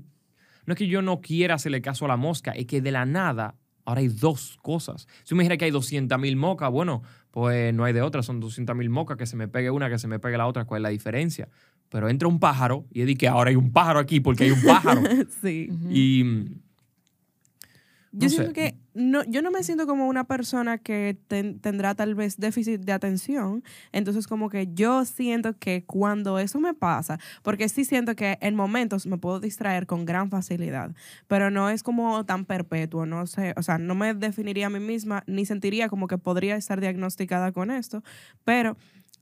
no es que yo no quiera hacerle caso a la mosca, es que de la nada ahora hay dos cosas. Si me dijera que hay 200 mil moscas, bueno, pues no hay de otra, son 200 mil moscas, que se me pegue una, que se me pegue la otra, ¿cuál es la diferencia? Pero entra un pájaro y es de que ahora hay un pájaro aquí porque hay un pájaro. sí. Y Yo no siento sé. que no, yo no me siento como una persona que ten- tendrá tal vez déficit de atención. Entonces, como que yo siento que cuando eso me pasa, porque sí siento que en momentos me puedo distraer con gran facilidad, pero no es como tan perpetuo, no sé, o sea, no me definiría a mí misma ni sentiría como que podría estar diagnosticada con esto, pero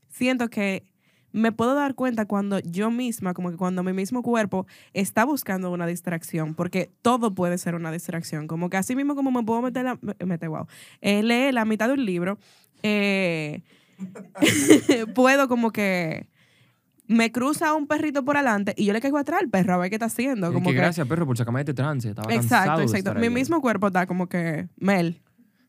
siento que me puedo dar cuenta cuando yo misma, como que cuando mi mismo cuerpo está buscando una distracción, porque todo puede ser una distracción. Como que así mismo como me puedo meter, la, me- meter wow, eh, leer la mitad de un libro, eh, puedo como que me cruza un perrito por adelante y yo le caigo atrás al perro a ver qué está haciendo. es Como que que, gracias, perro, por sacarme de este trance. Estaba exacto, cansado exacto. Mi mismo cuerpo está como que, Mel,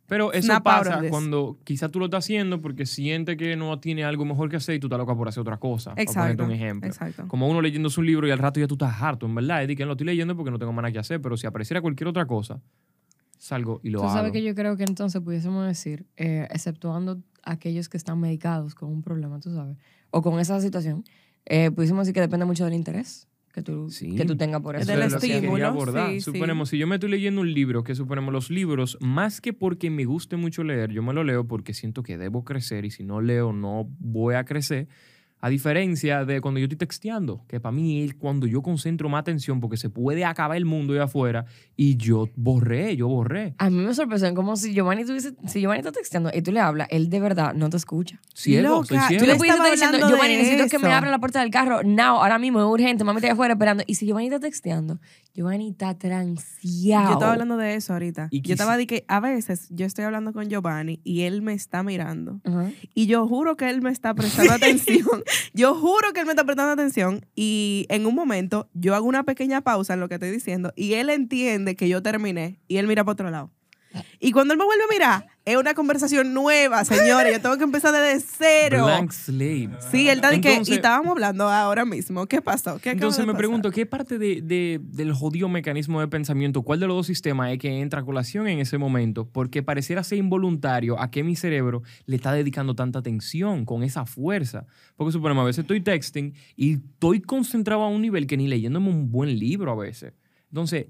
Pero eso Snap pasa cuando quizás tú lo estás haciendo porque siente que no tiene algo mejor que hacer y tú estás loca por hacer otra cosa. Exacto. un ejemplo. Exacto. Como uno leyéndose un libro y al rato ya tú estás harto, en verdad. Es que lo estoy leyendo porque no tengo más nada que hacer, pero si apareciera cualquier otra cosa, salgo y lo Tú hago. sabes que yo creo que entonces pudiésemos decir, eh, exceptuando aquellos que están medicados con un problema, tú sabes, o con esa situación, eh, pudiésemos decir que depende mucho del interés que tú, Sí. que tú tengas por eso. Del es lo que quería estímulo, abordar. sí, sí. suponemos, si yo me estoy leyendo un libro, que suponemos los libros, más que porque me guste mucho leer, yo me lo leo porque siento que debo crecer y si no leo no voy a crecer. A diferencia de cuando yo estoy texteando, que para mí es cuando yo concentro más atención porque se puede acabar el mundo ahí afuera y yo borré, yo borré. A mí me sorprendió como si Giovanni, tuviese, si Giovanni está texteando y tú le hablas, él de verdad no te escucha. Ciego, soy ciego. Tú Yo le pudiste estar diciendo, Giovanni, necesito que me eso. abra la puerta del carro. Now, ahora mismo, es urgente, mami está allá afuera esperando. Y si Giovanni está texteando, Giovanni está transeado. Yo estaba hablando de eso ahorita. Y yo estaba de que a veces yo estoy hablando con Giovanni y él me está mirando. Ajá. Y yo juro que él me está prestando atención. Yo juro que él me está prestando atención. Y en un momento yo hago una pequeña pausa en lo que estoy diciendo y él entiende que yo terminé y él mira para otro lado. Y cuando él me vuelve a mirar, es una conversación nueva, señores. Yo tengo que empezar desde cero. Blank slate. Sí, él está de que, Entonces- y estábamos hablando ahora mismo. ¿Qué pasó? ¿Qué Entonces de me pasar? pregunto, ¿qué parte de, de- del jodido mecanismo de pensamiento, cuál de los dos sistemas es que entra a colación en ese momento? Porque pareciera ser involuntario a que mi cerebro le está dedicando tanta atención con esa fuerza. Porque suponemos, a veces estoy texting y estoy concentrado a un nivel que ni leyéndome un buen libro a veces. Entonces,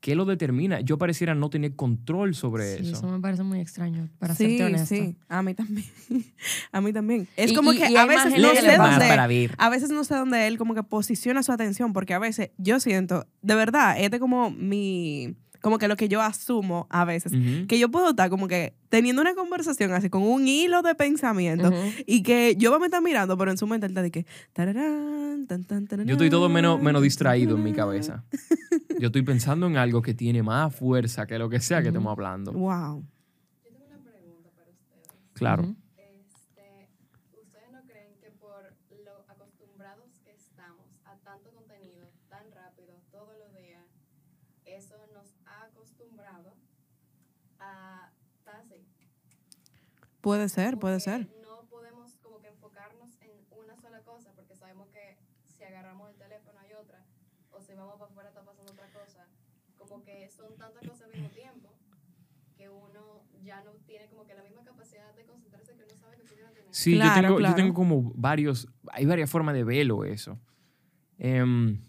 ¿qué lo determina? Yo pareciera no tener control sobre Sí, eso. eso me parece muy extraño, para sí, serte honesta. sí, a mí también. a mí también. Es Y- como y- que y a veces no sé dónde. A veces no sé dónde él como que posiciona su atención, porque a veces yo siento, de verdad, este como mi, como que lo que yo asumo a veces, que yo puedo estar como que teniendo una conversación así con un hilo de pensamiento y que yo me está mirando, pero en su mente él está de que tararán, tan, tan, tararán, Yo estoy todo menos, menos distraído en mi cabeza. Yo estoy pensando en algo que tiene más fuerza que lo que sea que estemos hablando. Wow. Yo tengo una pregunta para ustedes. Claro. Ujú. Este, ¿Ustedes no creen que por lo acostumbrados que estamos a tanto contenido tan rápido todos los días, eso nos ha acostumbrado a estar así? Puede ser, Como puede ser. No podemos como que enfocarnos en una sola cosa porque sabemos que si agarramos el teléfono hay otra o si vamos para afuera está pasando otra cosa. Como que son tantas cosas al mismo tiempo que uno ya no tiene como que la misma capacidad de concentrarse que uno sabe que pudiera tener. Sí, yo, Claro, tengo, yo claro. tengo como varios, hay varias formas de verlo eso. Em,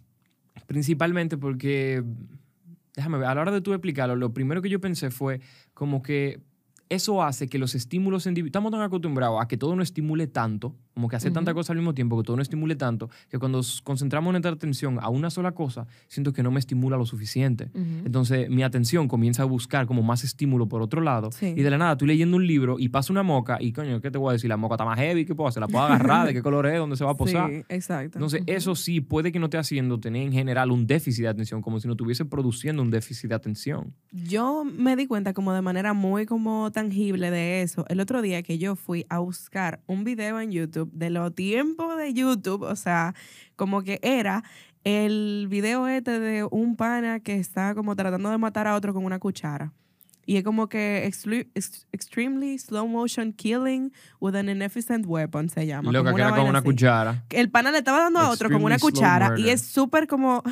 principalmente porque, déjame ver, a la hora de tú explicarlo, lo primero que yo pensé fue como que eso hace que los estímulos individuales, estamos tan acostumbrados a que todo no estimule tanto, como que hacer tanta Ujú. cosa al mismo tiempo, que todo no estimule tanto, que cuando concentramos nuestra atención a una sola cosa, siento que no me estimula lo suficiente. Entonces mi atención comienza a buscar como más estímulo por otro lado. Sí. Y de la nada estoy leyendo un libro y pasa una moca y coño, ¿qué te voy a decir? La moca está más heavy, ¿qué puedo hacer? ¿La puedo agarrar? ¿De qué color es? ¿Dónde se va a posar? Sí, exacto. Entonces eso sí puede que no esté haciendo tener en general un déficit de atención, como si no estuviese produciendo un déficit de atención. Yo me di cuenta como de manera muy como tangible de eso el otro día que yo fui a buscar un video en YouTube de los tiempos de YouTube, o sea, como que era el video este de un pana que está como tratando de matar a otro con una cuchara. Y es como que extre- ex- extremely slow motion killing with an inefficient weapon se llama. Como que era con una así cuchara. el pana le estaba dando a otro con una Extremely cuchara y es súper como...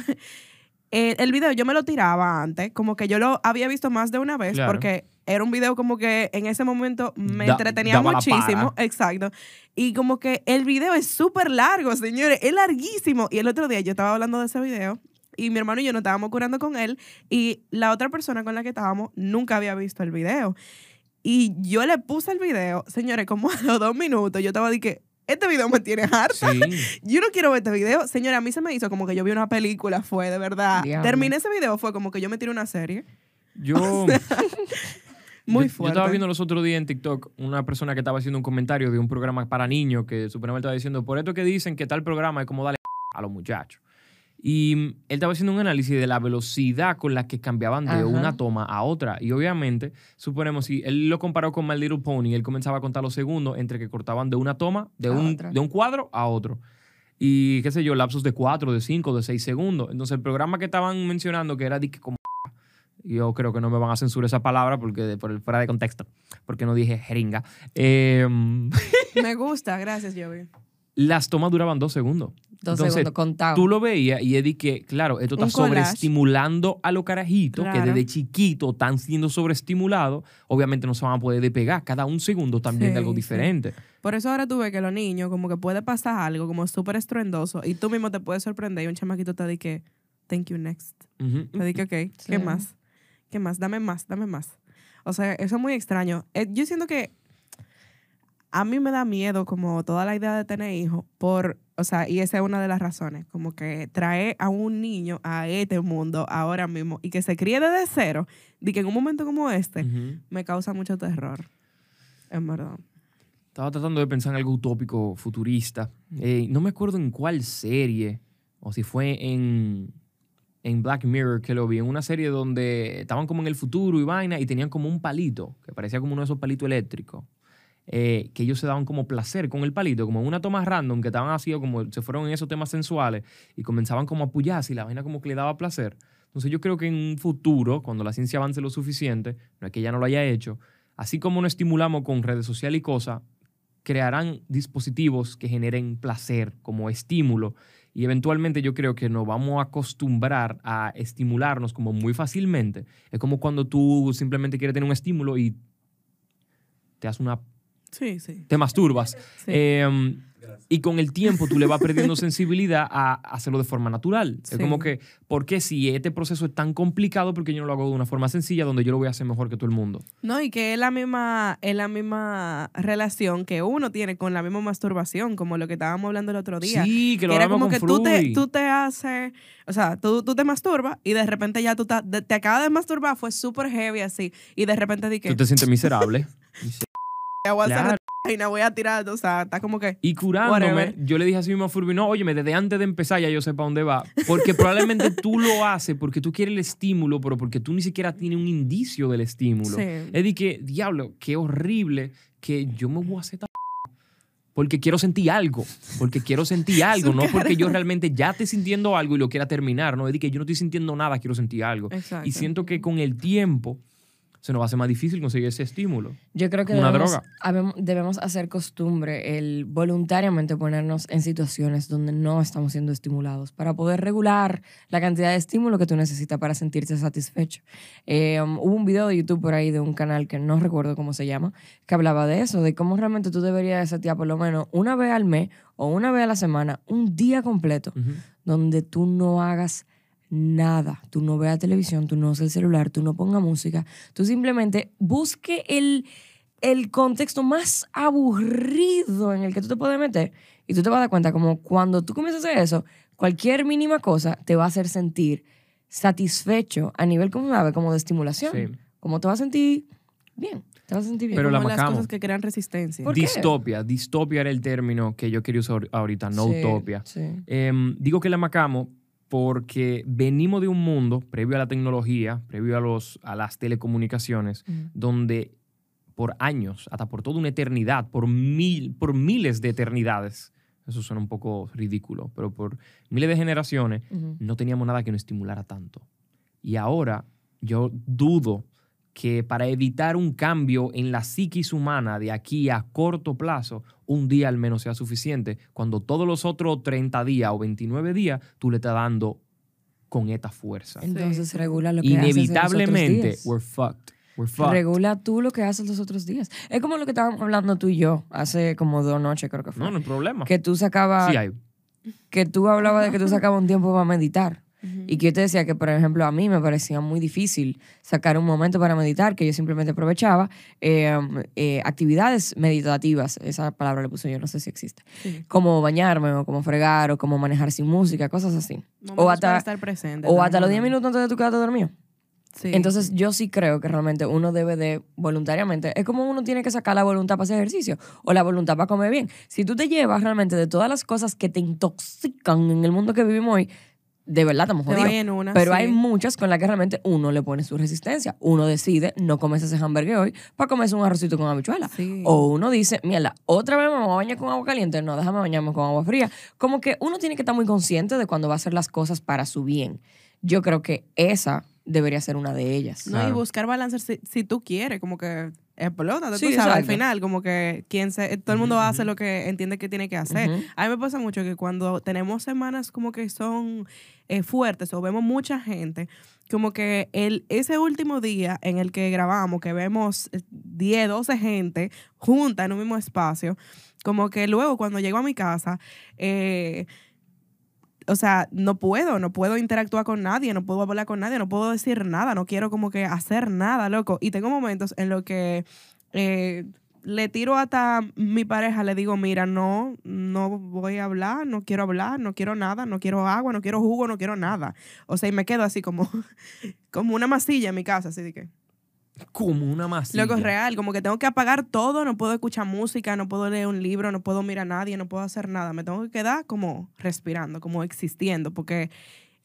eh, el video yo me lo tiraba antes, como que yo lo había visto más de una vez Claro. porque era un video como que en ese momento me Da- entretenía muchísimo. Exacto. Y como que el video es súper largo, señores, es larguísimo. Y el otro día yo estaba hablando de ese video y mi hermano y yo nos estábamos curando con él y la otra persona con la que estábamos nunca había visto el video. Y yo le puse el video, señores, como a los dos minutos, yo estaba de que, este video me tiene harta. Sí. Yo no quiero ver este video. Señora, a mí se me hizo como que yo vi una película, fue de verdad. Diablo. Terminé ese video, fue como que yo me tiré una serie. Yo, Muy yo, fuerte. yo estaba viendo los otros días en TikTok una persona que estaba haciendo un comentario de un programa para niños que supuestamente estaba diciendo, por esto que dicen que tal programa es como darle a los muchachos. Y mm, él estaba haciendo un análisis de la velocidad con la que cambiaban de Ajá. una toma a otra. Y obviamente, suponemos, si él lo comparó con My Little Pony, él comenzaba a contar los segundos entre que cortaban de una toma, de, A un, otra. de un cuadro a otro. Y qué sé yo, lapsos de cuatro, de cinco, de seis segundos. Entonces, el programa que estaban mencionando, que era de que como yo creo que no me van a censurar esa palabra porque por el fuera de contexto, porque no dije jeringa. Eh, Me gusta, gracias, Jovi. Las tomas duraban dos segundos. Dos Entonces, segundos contados. Tú lo veías y es de que, claro, esto está sobreestimulando a los carajitos que Claro. desde chiquitos están siendo sobreestimulados. Obviamente no se van a poder despegar. Cada un segundo también de Sí, algo sí. diferente. Por eso ahora tú ves que los niños, como que puede pasar algo como súper estruendoso y tú mismo te puedes sorprender y un chamaquito te dice que, thank you, next. Ujú. Te dice, ok, ¿qué Sí. más? ¿Qué más? Dame más, dame más. O sea, eso es muy extraño. Eh, yo siento que a mí me da miedo como toda la idea de tener hijos por, o sea, y esa es una de las razones, como que traer a un niño a este mundo ahora mismo y que se críe desde cero, de que en un momento como este me causa mucho terror. En verdad. Estaba tratando de pensar en algo utópico, futurista. Eh, no me acuerdo en cuál serie, o si fue en, en Black Mirror que lo vi, en una serie donde estaban como en el futuro y vaina y tenían como un palito, que parecía como uno de esos palitos eléctricos, eh, que ellos se daban como placer con el palito, como una toma random, que estaban así, o como se fueron en esos temas sensuales y comenzaban como a apoyarse y la vaina como que le daba placer. Entonces yo creo que en un futuro, cuando la ciencia avance lo suficiente, no es que ya no lo haya hecho, así como nos estimulamos con redes sociales y cosas, crearán dispositivos que generen placer como estímulo y eventualmente yo creo que nos vamos a acostumbrar a estimularnos como muy fácilmente. Es como cuando tú simplemente quieres tener un estímulo y te haces una Sí, sí. te masturbas. Sí. Eh, y con el tiempo tú le vas perdiendo sensibilidad a hacerlo de forma natural. Es como que, ¿por qué si este proceso es tan complicado? Porque yo no lo hago de una forma sencilla donde yo lo voy a hacer mejor que todo el mundo. No, y que es la misma, es la misma relación que uno tiene con la misma masturbación, como lo que estábamos hablando el otro día. Sí, que lo era hablamos como que tú te, Fruy. tú te haces, o sea, tú, tú te masturbas y de repente ya tú te acabas de masturbar, fue súper heavy así, y de repente di que Tú te sientes miserable. voy a hacer Claro. y no voy a tirar, o sea, está como que... Y curándome, Whatever. yo le dije así mismo a Furby, no, óyeme, desde antes de empezar ya yo sé para dónde va. Porque probablemente tú lo haces porque tú quieres el estímulo, pero porque tú ni siquiera tienes un indicio del estímulo. Sí. Es de que, diablo, qué horrible que yo me voy a hacer esta porque quiero sentir algo, porque quiero sentir algo, no porque yo realmente ya esté sintiendo algo y lo quiera terminar, no es de que yo no estoy sintiendo nada, quiero sentir algo. Exacto. Y siento que con el tiempo se nos va a hacer más difícil conseguir ese estímulo. Yo creo que Una debemos, droga. debemos hacer costumbre el voluntariamente ponernos en situaciones donde no estamos siendo estimulados para poder regular la cantidad de estímulo que tú necesitas para sentirte satisfecho. Eh, um, hubo un video de YouTube por ahí de un canal que no recuerdo cómo se llama, que hablaba de eso, de cómo realmente tú deberías setear por lo menos una vez al mes o una vez a la semana, un día completo, donde tú no hagas nada. Tú no veas televisión, tú no uses el celular, tú no pongas música. Tú simplemente busque el, el contexto más aburrido en el que tú te puedes meter y tú te vas a dar cuenta como cuando tú comienzas a hacer eso, cualquier mínima cosa te va a hacer sentir satisfecho a nivel como, ¿sabes? como de estimulación. Sí. Como te vas a sentir bien. Te vas a sentir bien. Pero la las cosas que crean resistencia. Distopia. Distopia era el término que yo quería usar ahorita, no Sí, utopia. sí. Em, digo que la macamo porque venimos de un mundo previo a la tecnología, previo a, los, a las telecomunicaciones, donde por años, hasta por toda una eternidad, por, mil, por miles de eternidades, eso suena un poco ridículo, pero por miles de generaciones, no teníamos nada que nos estimulara tanto. Y ahora yo dudo que para evitar un cambio en la psiquis humana de aquí a corto plazo, un día al menos sea suficiente, cuando todos los otros 30 días o 29 días tú le estás dando con esta fuerza. Entonces regula lo que haces en los otros Inevitablemente, días. we're fucked. We're fucked. Regula tú lo que haces los otros días. Es como lo que estábamos hablando tú y yo hace como dos noches, creo que fue. no, no hay problema. Que tú sacabas, Sí hay. que tú hablabas de que tú sacabas un tiempo para meditar. Y que yo te decía que, por ejemplo, a mí me parecía muy difícil sacar un momento para meditar, que yo simplemente aprovechaba eh, eh, actividades meditativas, esa palabra le puse yo, no sé si existe, Sí. como bañarme o como fregar o como manejar sin música, cosas así. Momentos O hasta, estar presente. o hasta los 10 estamos minutos antes de tu quedarte dormido. Sí. Entonces yo sí creo que realmente uno debe de voluntariamente, es como uno tiene que sacar la voluntad para hacer ejercicio o la voluntad para comer bien. Si tú te llevas realmente de todas las cosas que te intoxican en el mundo que vivimos hoy, de verdad estamos jodidos. en una, Pero sí. hay muchas con las que realmente uno le pone su resistencia. Uno decide no comerse ese hamburgues hoy para comerse un arrocito con habichuela. Sí. O uno dice, mierda, otra vez me voy a bañar con agua caliente. No, déjame bañarme con agua fría. Como que uno tiene que estar muy consciente de cuando va a hacer las cosas para su bien. Yo creo que esa debería ser una de ellas. No, y buscar balance si, si tú quieres, como que explota, tú Sí, sabes, al final, como que quien se, todo el mundo hace lo que entiende que tiene que hacer. A mí me pasa mucho que cuando tenemos semanas como que son eh, fuertes o vemos mucha gente, como que el, ese último día en el que grabamos, que vemos eh, 10, 12 gente juntas en un mismo espacio, como que luego cuando llego a mi casa, eh, o sea, no puedo, no puedo interactuar con nadie, no puedo hablar con nadie, no puedo decir nada, no quiero como que hacer nada, loco. Y tengo momentos en los que eh, le tiro hasta mi pareja, le digo, mira, no, no voy a hablar, no quiero hablar, no quiero nada, no quiero agua, no quiero jugo, no quiero nada. O sea, y me quedo así como, como una masilla en mi casa, así de que. Como una masilla. Loco, es real, como que tengo que apagar todo, no puedo escuchar música, no puedo leer un libro, no puedo mirar a nadie, no puedo hacer nada. Me tengo que quedar como respirando, como existiendo, porque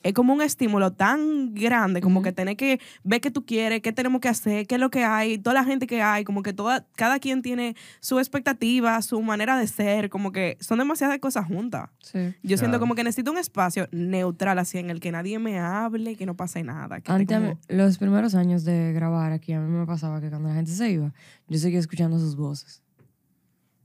es como un estímulo tan grande, como que tener que ver qué tú quieres, qué tenemos que hacer, qué es lo que hay, toda la gente que hay, como que toda, cada quien tiene su expectativa, su manera de ser, como que son demasiadas cosas juntas. Sí. Yo siento como que necesito un espacio neutral, así, en el que nadie me hable, que no pase nada. Que Antes, a como- mí- los primeros años de grabar aquí, a mí me pasaba que cuando la gente se iba, yo seguía escuchando sus voces.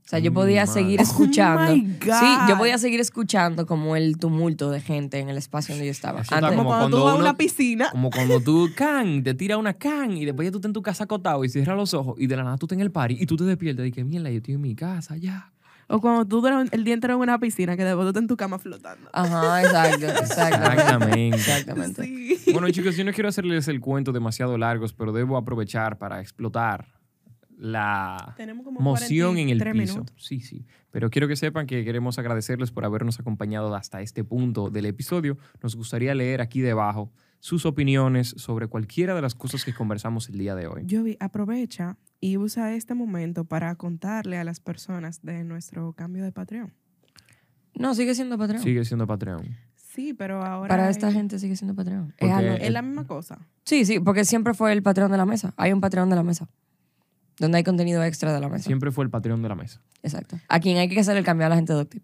O sea, yo podía madre. seguir Oh escuchando. my Sí, yo podía seguir escuchando como el tumulto de gente en el espacio donde yo estaba. Antes- como, como cuando, tú vas a una piscina. Como cuando tú can, te tira una can y después ya tú estás en tu casa acotado y cierras los ojos y de la nada tú estás en el party y tú te despiertas y que mierda, yo estoy en mi casa ya. O cuando tú el día entero en una piscina, que después tú estás en tu cama flotando. Ajá, exacto, exactamente. Exactamente. Exactamente. Sí. Bueno, chicos, yo no quiero hacerles el cuento demasiado largos, pero debo aprovechar para explotar la moción en el 43 piso. minutos. Sí, sí. Pero quiero que sepan que queremos agradecerles por habernos acompañado hasta este punto del episodio. Nos gustaría leer aquí debajo sus opiniones sobre cualquiera de las cosas que conversamos el día de hoy. Jovi, aprovecha y usa este momento para contarle a las personas de nuestro cambio de Patreon. No, sigue siendo Patreon. Sigue siendo Patreon. Sí, pero ahora Para es, esta gente sigue siendo Patreon. Es algo- es la misma cosa. Sí, sí, porque siempre fue el Patreon de la mesa. Hay un Patreon de la mesa. Donde hay contenido extra de la mesa. Siempre fue el Patreon de la mesa. Exacto. A quien hay que hacer el cambio a la gente de Doctip.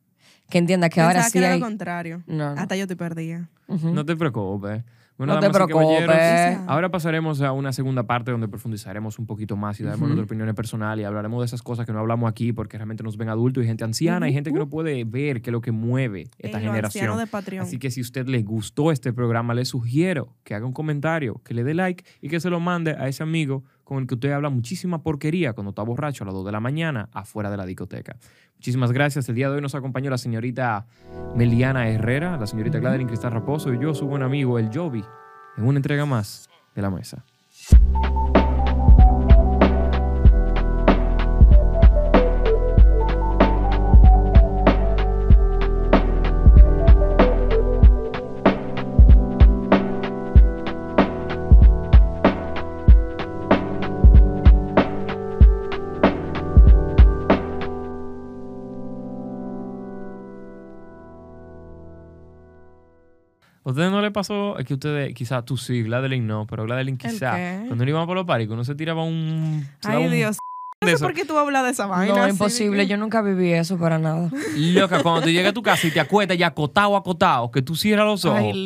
Que entienda que ahora Pensaba sí que era hay... lo contrario. No, no. Hasta yo estoy perdida. Ujú. No te preocupes. Bueno, No te preocupes. Ahora pasaremos a una segunda parte donde profundizaremos un poquito más y daremos Ujú. nuestra opinión personal y hablaremos de esas cosas que no hablamos aquí porque realmente nos ven adultos y gente anciana y gente que no puede ver qué es lo que mueve esta En lo generación. anciano de. Así que si a usted le gustó este programa, le sugiero que haga un comentario, que le dé like y que se lo mande a ese amigo con el que usted habla muchísima porquería cuando está borracho a las 2 de la mañana afuera de la discoteca. Muchísimas gracias. El día de hoy nos acompañó la señorita Meliana Herrera, la señorita Gladeline Cristal Raposo y yo, su buen amigo, el Jovi, en una entrega más de la mesa. ¿A ustedes no le pasó es que ustedes, quizás tú sí, Gladeline no, pero Gladeline quizás, cuando iba por los paris, uno se tiraba un... se Ay, un Dios. No sé eso. por qué tú hablas de esa vaina. No, imposible. que- Yo nunca viví eso para nada. Loca, cuando tú llegas a tu casa y te acuestas ya acotado, acotado, que tú cierras los ojos. Ay,